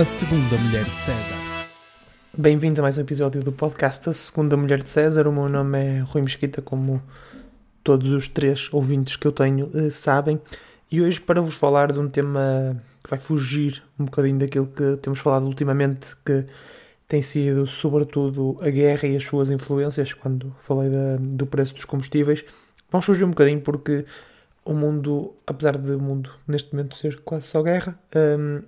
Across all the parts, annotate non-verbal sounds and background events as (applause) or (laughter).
A Segunda Mulher de César. Bem-vindos a mais um episódio do podcast A Segunda Mulher de César. O meu nome é Rui Mesquita, como todos os três ouvintes que eu tenho eh, sabem. E hoje para vos falar de um tema que vai fugir um bocadinho daquilo que temos falado ultimamente, que tem sido sobretudo a guerra e as suas influências, quando falei da, do preço dos combustíveis. Vamos fugir um bocadinho porque o mundo, apesar de o mundo neste momento ser quase só guerra, um,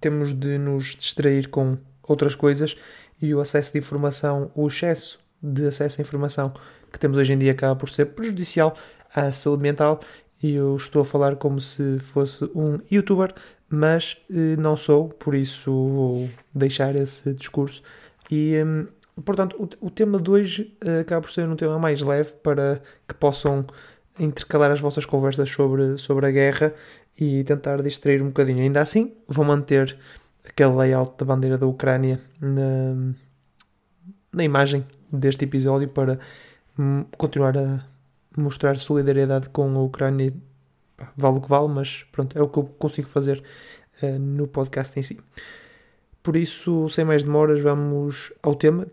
temos de nos distrair com outras coisas e o acesso de informação, o excesso de acesso à informação que temos hoje em dia acaba por ser prejudicial à saúde mental. E eu estou a falar como se fosse um youtuber, mas eh, não sou, por isso vou deixar esse discurso. E hum, portanto o, o, tema de hoje eh, acaba por ser um tema mais leve para que possam intercalar as vossas conversas sobre, sobre a guerra e tentar distrair um bocadinho. Ainda assim, vou manter aquele layout da bandeira da Ucrânia na, na imagem deste episódio para hum, continuar a mostrar solidariedade com a Ucrânia. Vale o que vale, mas pronto, é o que eu consigo fazer uh, no podcast em si. Por isso, sem mais demoras, vamos ao tema.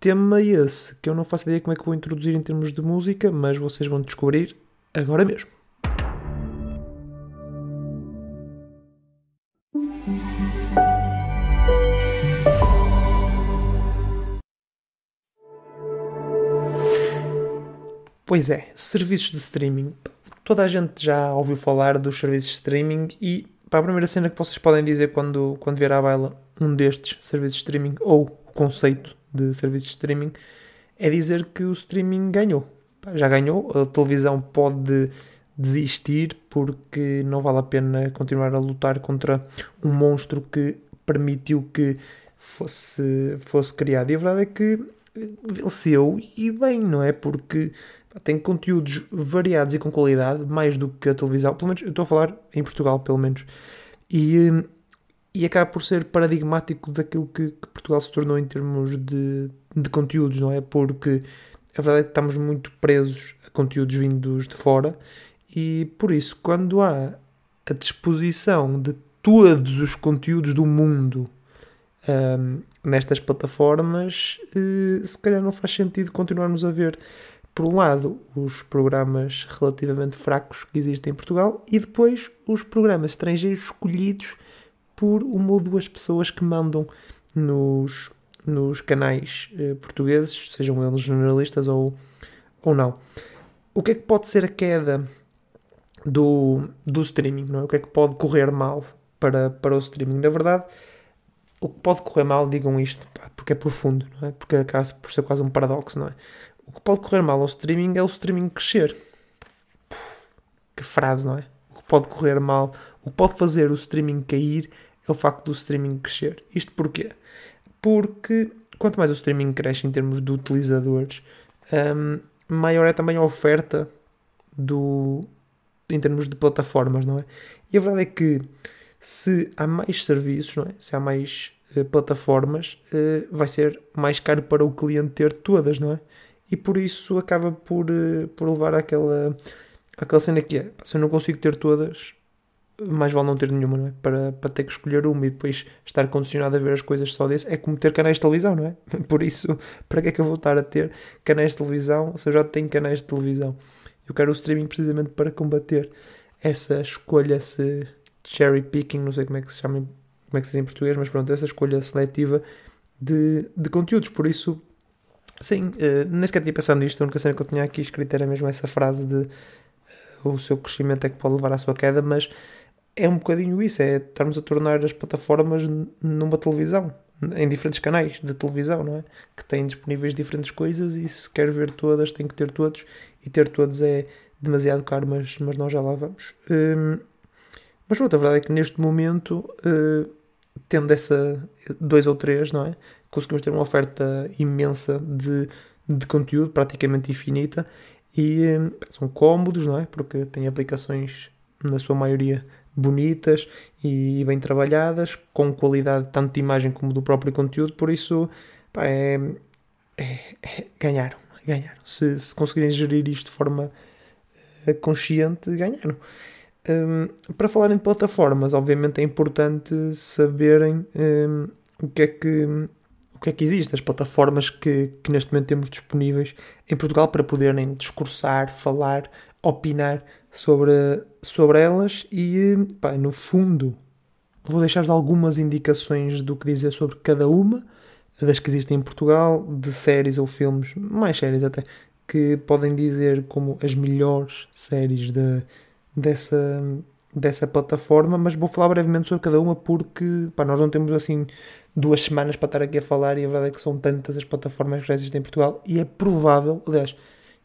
Tema esse que eu não faço ideia como é que vou introduzir em termos de música, mas vocês vão descobrir agora mesmo. Pois é, serviços de streaming. Toda a gente já ouviu falar dos serviços de streaming e para a primeira cena que vocês podem dizer quando, quando vier à baila um destes serviços de streaming ou o conceito de serviços de streaming é dizer que o streaming ganhou. Já ganhou, a televisão pode desistir porque não vale a pena continuar a lutar contra um monstro que permitiu que fosse, fosse criado. E a verdade é que venceu e bem, não é? Porque tem conteúdos variados e com qualidade, mais do que a televisão. Pelo menos, eu estou a falar em Portugal, pelo menos. E, e acaba por ser paradigmático daquilo que, que Portugal se tornou em termos de, de conteúdos, não é? Porque a verdade é que estamos muito presos a conteúdos vindos de fora e por isso, quando há a disposição de todos os conteúdos do mundo um, nestas plataformas, uh, se calhar não faz sentido continuarmos a ver por um lado, os programas relativamente fracos que existem em Portugal e depois os programas estrangeiros escolhidos por uma ou duas pessoas que mandam nos, nos canais eh, portugueses, sejam eles jornalistas ou, ou não. O que é que pode ser a queda do, do streaming? Não é? O que é que pode correr mal para, para o streaming? Na verdade, o que pode correr mal, digam isto, porque é profundo, não é? porque acaba por ser quase um paradoxo, não é? O que pode correr mal ao streaming é o streaming crescer. que frase, não é? O que pode correr mal, o que pode fazer o streaming cair é o facto do streaming crescer. Isto porquê? Porque quanto mais o streaming cresce em termos de utilizadores, um, maior é também a oferta do, em termos de plataformas, não é? E a verdade é que se há mais serviços, é? se há mais uh, plataformas, uh, vai ser mais caro para o cliente ter todas, não é? E por isso acaba por, eh, por levar àquela, àquela cena que é, se eu não consigo ter todas, mais vale não ter nenhuma, não é? Para, para ter que escolher uma e depois estar condicionado a ver as coisas só desse, é como ter canais de televisão, não é? (laughs) Por isso, para que é que eu vou estar a ter canais de televisão se eu já tenho canais de televisão? Eu quero o streaming precisamente para combater essa escolha, esse cherry picking, não sei como é que se chama, como é que se diz em português, mas pronto, essa escolha seletiva de, de conteúdos. Por isso, Sim, uh, nem sequer tinha pensado nisto. A única cena que eu tinha aqui escrita era mesmo essa frase de uh, o seu crescimento é que pode levar à sua queda, mas é um bocadinho isso: é estarmos a tornar as plataformas numa televisão, em diferentes canais de televisão, não é? Que têm disponíveis diferentes coisas e se quer ver todas, tem que ter todos, e ter todos é demasiado caro, mas, mas nós já lá vamos. Um, mas pronto, a verdade é que neste momento, uh, tendo essa dois ou três, não é? Conseguimos ter uma oferta imensa de, de conteúdo, praticamente infinita, e hum, são cómodos, não é? Porque têm aplicações, na sua maioria, bonitas e bem trabalhadas, com qualidade tanto de imagem como do próprio conteúdo, por isso pá, é, é, é, ganharam, ganharam. Se, se conseguirem gerir isto de forma uh, consciente, ganharam. Um, para falarem de plataformas, obviamente é importante saberem um, o que é que o que é que existe, as plataformas que, que neste momento temos disponíveis em Portugal para poderem discursar, falar, opinar sobre, sobre elas e, pá, no fundo, vou deixar-vos algumas indicações do que dizer sobre cada uma das que existem em Portugal, de séries ou filmes, mais séries até, que podem dizer como as melhores séries de, dessa, dessa plataforma, mas vou falar brevemente sobre cada uma porque pá, nós não temos assim duas semanas para estar aqui a falar e a verdade é que são tantas as plataformas que já existem em Portugal e é provável, aliás,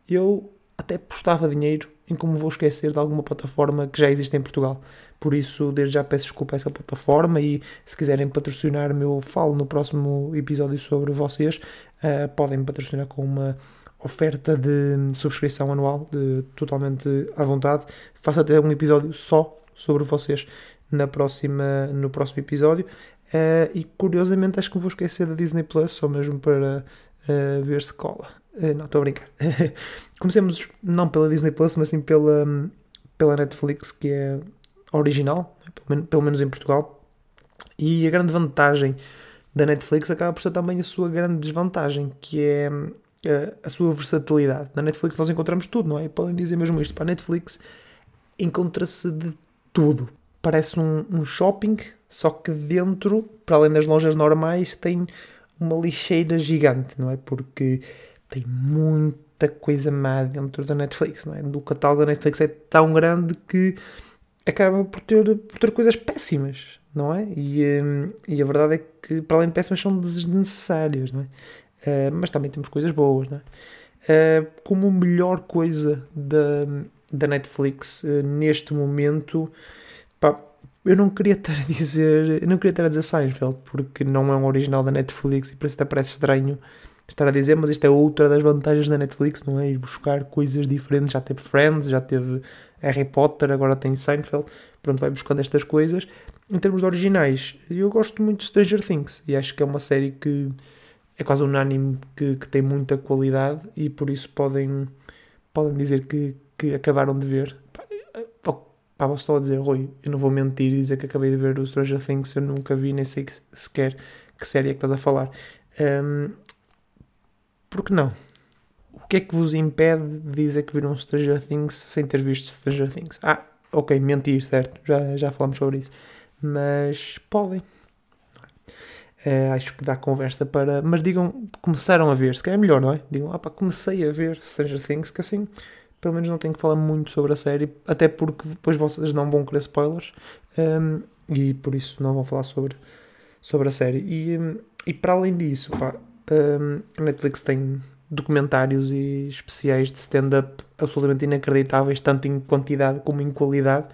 eu até postava dinheiro em como vou esquecer de alguma plataforma que já existe em Portugal. Por isso, desde já peço desculpa a essa plataforma e se quiserem patrocinar-me, eu falo no próximo episódio sobre vocês. Uh, podem patrocinar com uma oferta de subscrição anual, de, totalmente à vontade. Faço até um episódio só sobre vocês na próxima, no próximo episódio. Uh, e curiosamente acho que vou esquecer da Disney Plus, só mesmo para uh, ver se cola. Uh, não, estou a brincar. (laughs) Comecemos não pela Disney Plus, mas sim pela, pela Netflix, que é original, né, pelo, menos, pelo menos em Portugal. E a grande vantagem da Netflix acaba por ser também a sua grande desvantagem, que é a sua versatilidade. Na Netflix nós encontramos tudo, não é? Podem dizer mesmo isto. Para a Netflix encontra-se de tudo. Parece um, um, shopping, só que dentro, para além das lojas normais, tem uma lixeira gigante, não é? Porque tem muita coisa má dentro da Netflix, não é? O catálogo da Netflix é tão grande que acaba por ter, por ter coisas péssimas, não é? E, hum, e a verdade é que, para além de péssimas, são desnecessárias, não é? Uh, mas também temos coisas boas, não é? Uh, como melhor coisa da, da Netflix uh, neste momento, pá, eu não queria estar a dizer, eu não queria estar a dizer Seinfeld, porque não é um original da Netflix e por isso até parece estranho estar a dizer, mas isto é outra das vantagens da Netflix, não é? Ir buscar coisas diferentes, já teve Friends, já teve Harry Potter, agora tem Seinfeld, pronto, vai buscando estas coisas. Em termos de originais, eu gosto muito de Stranger Things e acho que é uma série que é quase unânime que, que tem muita qualidade e por isso podem, podem dizer que, que acabaram de ver. Pá, vou só dizer, Rui, eu não vou mentir e dizer que acabei de ver o Stranger Things, eu nunca vi, nem sei sequer que série é que estás a falar. Um, por que não? O que é que vos impede de dizer que viram Stranger Things sem ter visto Stranger Things? Ah, ok, mentir, certo, já, já falamos sobre isso. Mas podem, Uh, acho que dá conversa para. Mas digam, começaram a ver, se calhar é melhor, não é? Digam, ah pá, comecei a ver Stranger Things, que assim, pelo menos não tenho que falar muito sobre a série, até porque depois vocês não vão querer spoilers um, e por isso não vão falar sobre, sobre a série. E, um, e para além disso, pá, a Netflix tem documentários e especiais de stand-up absolutamente inacreditáveis, tanto em quantidade como em qualidade.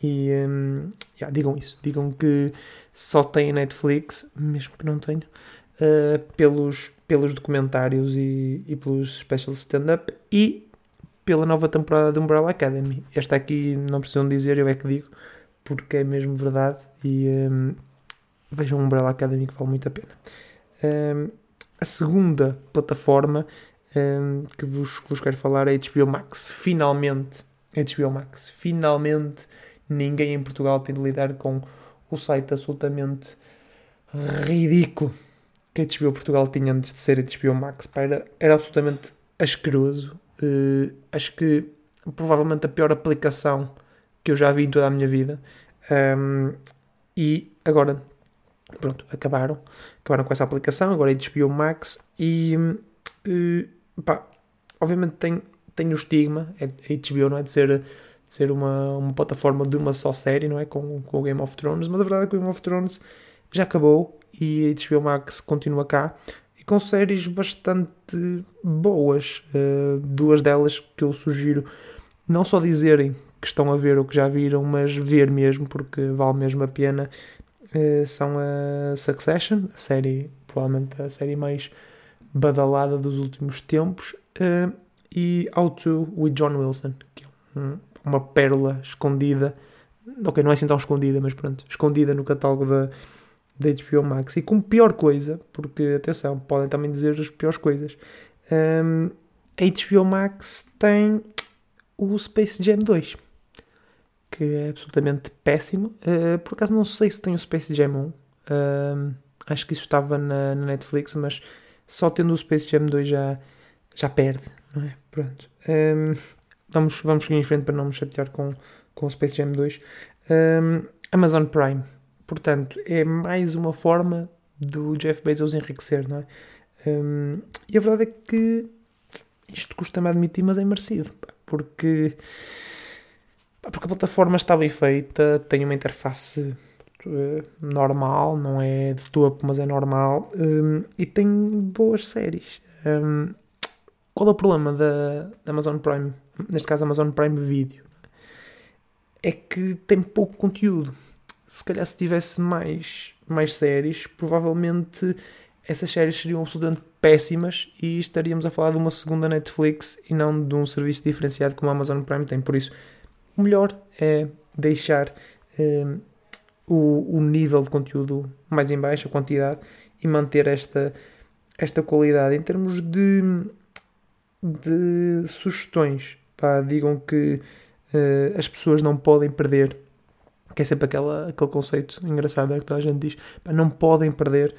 E um, yeah, digam isso, digam que só tem Netflix, mesmo que não tenha, uh, pelos, pelos documentários e, e pelos special stand-up e pela nova temporada de Umbrella Academy. Esta aqui não precisam dizer, eu é que digo, porque é mesmo verdade e um, vejam Umbrella Academy que vale muito a pena. Um, a segunda plataforma um, que, vos, que vos quero falar é a HBO Max. Finalmente, HBO Max, finalmente ninguém em Portugal tem de lidar com o site absolutamente ridículo que a HBO Portugal tinha antes de ser a HBO Max. era, era absolutamente asqueroso. Uh, acho que provavelmente a pior aplicação que eu já vi em toda a minha vida. Um, e agora, pronto, acabaram. Acabaram com essa aplicação. Agora é HBO Max. E, uh, pá, obviamente tem, tem o estigma. É, HBO não é de ser ser uma, uma plataforma de uma só série, não é? Com, com o Game of Thrones, mas a verdade é que o Game of Thrones já acabou e a HBO Max continua cá com séries bastante boas. Uh, duas delas que eu sugiro não só dizerem que estão a ver ou que já viram, mas ver mesmo, porque vale mesmo a pena. Uh, são a Succession, a série, provavelmente a série mais badalada dos últimos tempos, uh, e How to with John Wilson, que é um, uma pérola escondida. Ok, não é assim tão escondida, mas pronto, escondida no catálogo da, da HBO Max. E como pior coisa, porque atenção, podem também dizer as piores coisas. Um, HBO Max tem o Space Jam 2, que é absolutamente péssimo. Uh, por acaso não sei se tem o Space Jam 1. Uh, acho que isso estava na, na, Netflix, mas só tendo o Space Jam 2 já, já perde, não é? Pronto. Um, vamos, vamos seguir em frente para não me chatear com, com o Space Jam 2. Um, Amazon Prime. Portanto, é mais uma forma do Jeff Bezos enriquecer, não é? Um, e a verdade é que isto custa-me admitir, mas é merecido. Porque, porque a plataforma está bem feita, tem uma interface uh, normal, não é de topo, mas é normal, um, e tem boas séries. Um, qual é o problema da, da Amazon Prime? Neste caso, Amazon Prime Video. É que tem pouco conteúdo. Se calhar se tivesse mais, mais séries, provavelmente essas séries seriam absolutamente péssimas e estaríamos a falar de uma segunda Netflix e não de um serviço diferenciado como a Amazon Prime tem. Por isso, o melhor é deixar um, o, o nível de conteúdo mais em baixo, a quantidade, e manter esta, esta qualidade. Em termos de, de sugestões, pá, digam que uh, as pessoas não podem perder que é sempre aquela, aquele conceito engraçado é que toda a gente diz, pá, não podem perder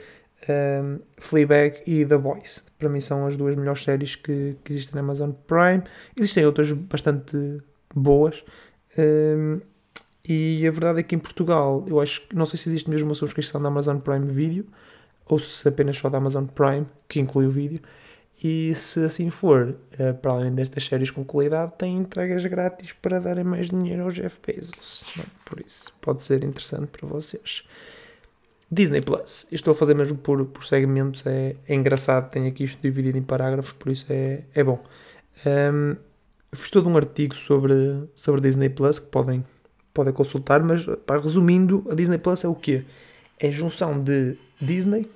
um, Fleabag e The Boys. Para mim são as duas melhores séries que, que existem na Amazon Prime. Existem outras bastante boas. Um, e a verdade é que em Portugal, eu acho que não sei se existe mesmo uma subscrição da Amazon Prime Video ou se apenas só da Amazon Prime, que inclui o vídeo. E se assim for, uh, para além destas séries com qualidade, tem entregas grátis para darem mais dinheiro ao Jeff Bezos. É? Por isso, pode ser interessante para vocês. Disney Plus. Estou a fazer mesmo por, por segmentos, é, é engraçado, tenho aqui isto dividido em parágrafos, por isso é, é bom. Um, fiz todo um artigo sobre, sobre Disney Plus que podem, podem consultar, mas pá, resumindo, a Disney Plus é o quê? É a junção de Disney,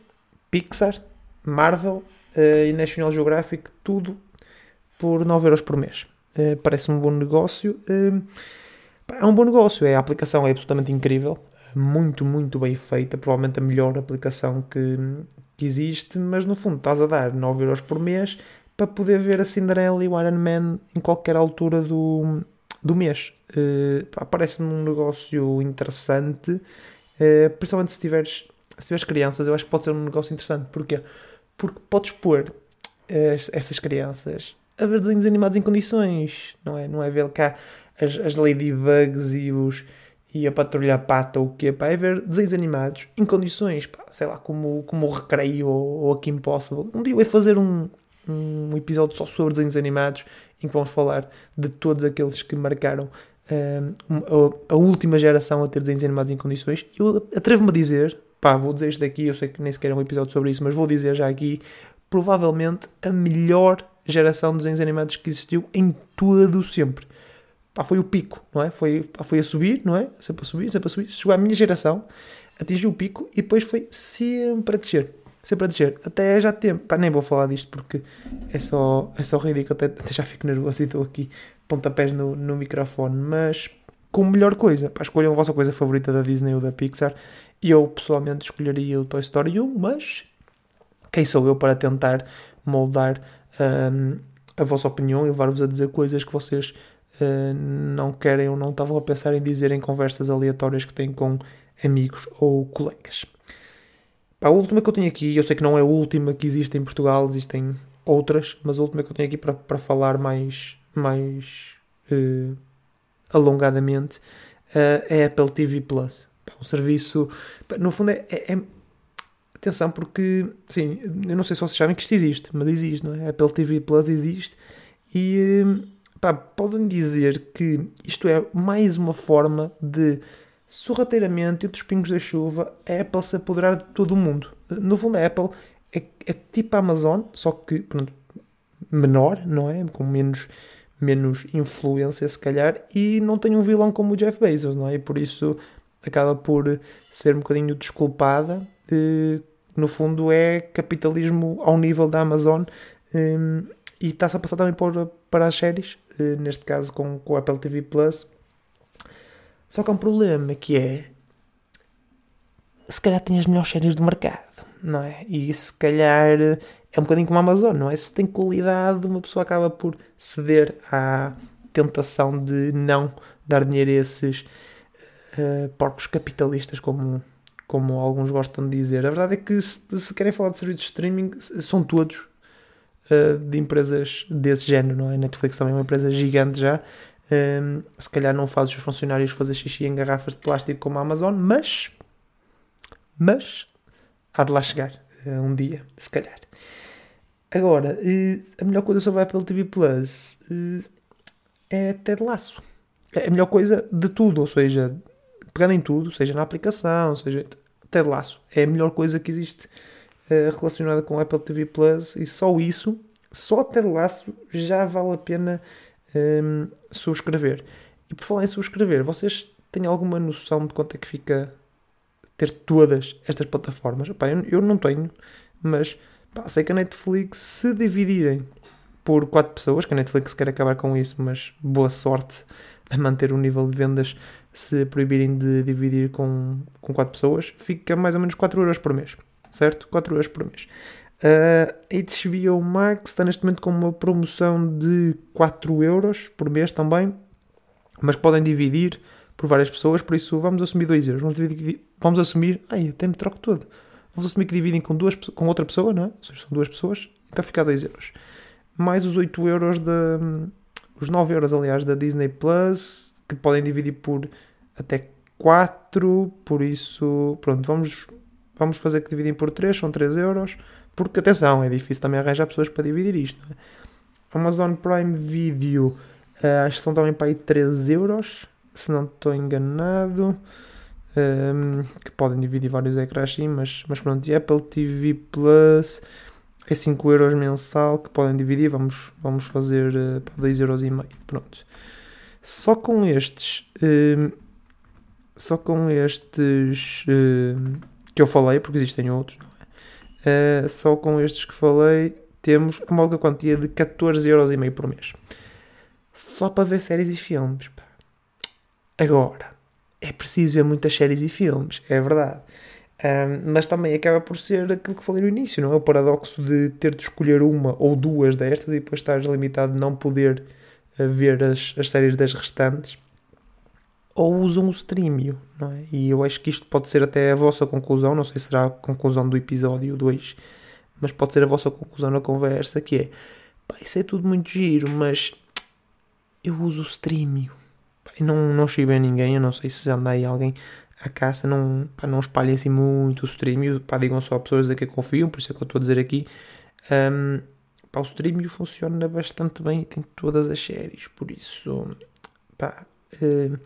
Pixar, Marvel uh, e National Geographic, tudo por 9 euros por mês. Uh, parece um bom negócio. Uh, é um bom negócio, é, a aplicação é absolutamente incrível muito, muito bem feita, provavelmente a melhor aplicação que, que existe, mas no fundo estás a dar 9 euros por mês para poder ver a Cinderela e o Iron Man em qualquer altura do, do mês. Uh, Parece-me um negócio interessante, uh, principalmente se tiveres, se tiveres crianças, eu acho que pode ser um negócio interessante. Porquê? Porque podes pôr uh, essas crianças a ver desenhos animados em condições, não é? Não é ver cá as, as ladybugs e os e a patrulhar pata ou o quê, pá, é ver desenhos animados em condições, pá, sei lá, como, como o Recreio ou, ou a Kim Possible. Um dia eu ia fazer um, um episódio só sobre desenhos animados em que vamos falar de todos aqueles que marcaram um, a, a, última geração a ter desenhos animados em condições. Eu atrevo-me a dizer, pá, vou dizer isto daqui, eu sei que nem sequer é um episódio sobre isso, mas vou dizer já aqui, provavelmente a melhor geração de desenhos animados que existiu em todo sempre pá, foi o pico, não é? Foi, pá, foi a subir, não é? Sempre a subir, sempre a subir. Chegou à minha geração, atingiu o pico e depois foi sempre a descer. Sempre a descer. Até já tempo. Pá, nem vou falar disto porque é só, é só ridículo. Até, até já fico nervoso e estou aqui pontapés no, no microfone. Mas como melhor coisa, pá, escolham a vossa coisa favorita da Disney ou da Pixar. Eu pessoalmente escolheria o Toy Story 1, mas quem sou eu para tentar moldar um, a vossa opinião e levar-vos a dizer coisas que vocês uh, não querem ou não estavam a pensar em dizer em conversas aleatórias que têm com amigos ou colegas. Pá, a última que eu tenho aqui, eu sei que não é a última que existe em Portugal, existem outras, mas a última que eu tenho aqui para, para falar mais, mais uh, alongadamente uh, é a Apple TV Plus. Um serviço, no fundo, é, é, é, Atenção, porque, sim, eu não sei se vocês sabem que isto existe, mas existe, não é? A Apple TV Plus existe e pá, podem dizer que isto é mais uma forma de, sorrateiramente, entre os pingos da chuva, a Apple se apoderar de todo o mundo. No fundo, a Apple é, é tipo a Amazon, só que pronto, menor, não é? Com menos, menos influência, se calhar, e não tem um vilão como o Jeff Bezos, não é? E por isso acaba por ser um bocadinho desculpada. no fundo, é capitalismo ao nível da Amazon. Um, e está-se a passar também para, para as séries, eh, neste caso com, com o Apple TV Plus. Só que há um problema que é se calhar tem as melhores séries do mercado, não é? E se calhar é um bocadinho como a Amazon, não é? Se tem qualidade, uma pessoa acaba por ceder à, tentação de não dar dinheiro a esses uh, porcos capitalistas, como, como alguns gostam de dizer. A verdade é que se, se querem falar de serviços de streaming, são todos uh, de empresas desse género, não é? Netflix também é uma empresa gigante já. Um, se calhar não faz os funcionários fazer xixi em garrafas de plástico como a Amazon, mas mas há de lá chegar uh, um dia, se calhar. Agora, uh, a melhor coisa sobre a Apple TV Plus uh, é ter laço. É a melhor coisa de tudo, ou seja, pegando em tudo, seja na aplicação, seja ter laço. É a melhor coisa que existe relacionada com a Apple TV Plus e só isso, só ter laço já vale a pena um, subscrever. E por falar em subscrever, vocês têm alguma noção de quanto é que fica ter todas estas plataformas. Epá, eu, eu, não tenho, mas pá, sei que a Netflix, se dividirem por quatro pessoas, que a Netflix quer acabar com isso, mas boa sorte a manter o nível de vendas se proibirem de dividir com, com quatro pessoas, fica mais ou menos 4 euros por mês, certo? 4 euros por mês. A HBO Max está neste momento com uma promoção de 4 euros por mês também, mas podem dividir por várias pessoas, por isso vamos assumir 2 euros. Vamos, dividir, vamos assumir. Ai, até me troco todo. Vamos assumir que dividem com, duas, com outra pessoa, não é? Ou seja, são duas pessoas, então fica 2 euros. Mais os 8 euros da. Os 9 euros, aliás, da Disney Plus, que podem dividir por até 4, por isso. Pronto, vamos, vamos fazer que dividem por 3, são 3 euros. Porque, atenção, é difícil também arranjar pessoas para dividir isto. É? Amazon Prime Video, uh, acho que são também para aí 3 euros se não estou enganado. Um, que podem dividir vários ecrãs sim, mas, mas pronto, e Apple TV Plus é 5 euros mensal que podem dividir, vamos, vamos fazer uh, para 2 euros e meio, pronto. Só com estes, um, só com estes um, que eu falei, porque existem outros, é? uh, só com estes que falei, temos a malga quantia de 14 euros e meio por mês. Só para ver séries e filmes, pá. Agora, é preciso ver muitas séries e filmes, é verdade. Um, mas também acaba por ser aquilo que falei no início, não é? O paradoxo de ter de escolher uma ou duas destas e depois estares limitado de não poder uh, ver as, as séries das restantes. Ou usam o streamio, não é? E eu acho que isto pode ser até a vossa conclusão, não sei se será a conclusão do episódio 2, mas pode ser a vossa conclusão na conversa, que é, pá, isso é tudo muito giro, mas eu uso o streamio não, não chibem a ninguém, eu não sei se anda aí alguém à caça, não, pá, não espalhem assim muito o stream, pá, digam só a pessoas a que confiam, por isso é que eu estou a dizer aqui. Um, pá, o stream funciona bastante bem e tem todas as séries, por isso, pá, uh,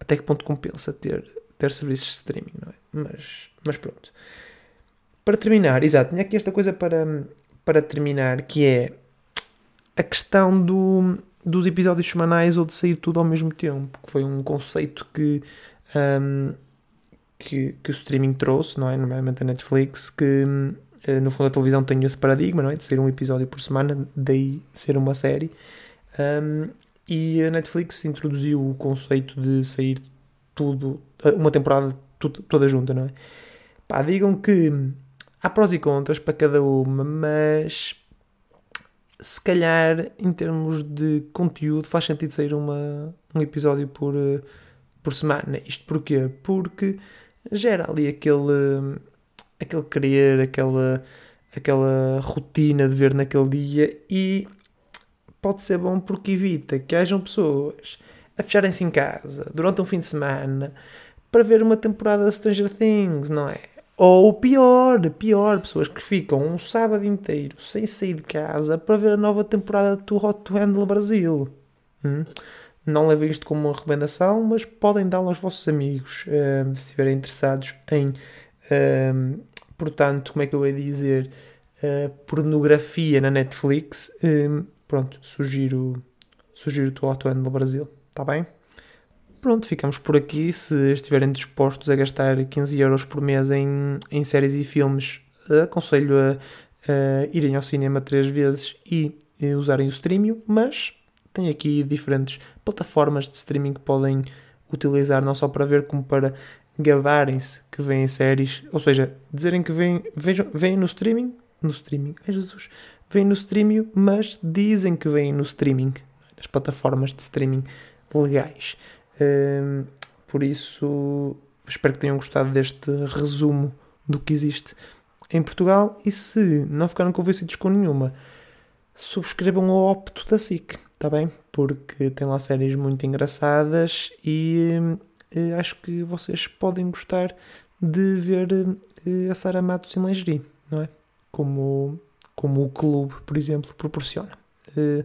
até que ponto compensa ter, ter serviços de streaming, não é? Mas, mas pronto. Para terminar, exato, tinha aqui esta coisa para, para terminar, que é a questão do dos episódios semanais ou de sair tudo ao mesmo tempo, que foi um conceito que, um, que, que, o streaming trouxe, não é? Nomeadamente a Netflix, que uh, no fundo a televisão tem esse paradigma, não é? De sair um episódio por semana, daí ser uma série. Um, e a Netflix introduziu o conceito de sair tudo, uma temporada tudo, toda junta, não é? Pá, digam que há prós e contras para cada uma, mas se calhar, em termos de conteúdo, faz sentido sair uma, um episódio por, eh, por semana. Isto porquê? Porque gera ali aquele, aquele querer, aquela, aquela rotina de ver naquele dia e pode ser bom porque evita que hajam pessoas a fecharem-se em casa durante um fim de semana para ver uma temporada de Stranger Things, não é? Ou pior, pior, pessoas que ficam um sábado inteiro sem sair de casa para ver a nova temporada do Hot to Handle Brasil. Hum? Não levem isto como uma recomendação, mas podem dá-lo aos vossos amigos um, se estiverem interessados em, um, portanto, como é que eu ia dizer, uh, pornografia na Netflix. Um, pronto, sugiro, sugiro o Hot to Handle Brasil, está bem? Pronto, ficamos por aqui. Se estiverem dispostos a gastar 15 euros por mês em, em séries e filmes, aconselho a, a irem ao cinema três vezes e, e usarem o streaming, mas tem aqui diferentes plataformas de streaming que podem utilizar não só para ver como para gabarem-se que vêm séries, ou seja, dizerem que vêm, vejam, vêm no streaming, no streaming, ai Jesus, vêm no streaming, mas dizem que vêm no streaming. as plataformas de streaming legais. Um, por isso, espero que tenham gostado deste resumo do que existe em Portugal e se não ficaram convencidos com nenhuma, subscrevam o Opto da SIC, está bem? Porque tem lá séries muito engraçadas e uh, acho que vocês podem gostar de ver uh, a Sara Matos em lingerie, não é? Como, como o clube, por exemplo, proporciona. Uh,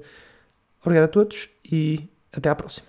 obrigado a todos e até à próxima.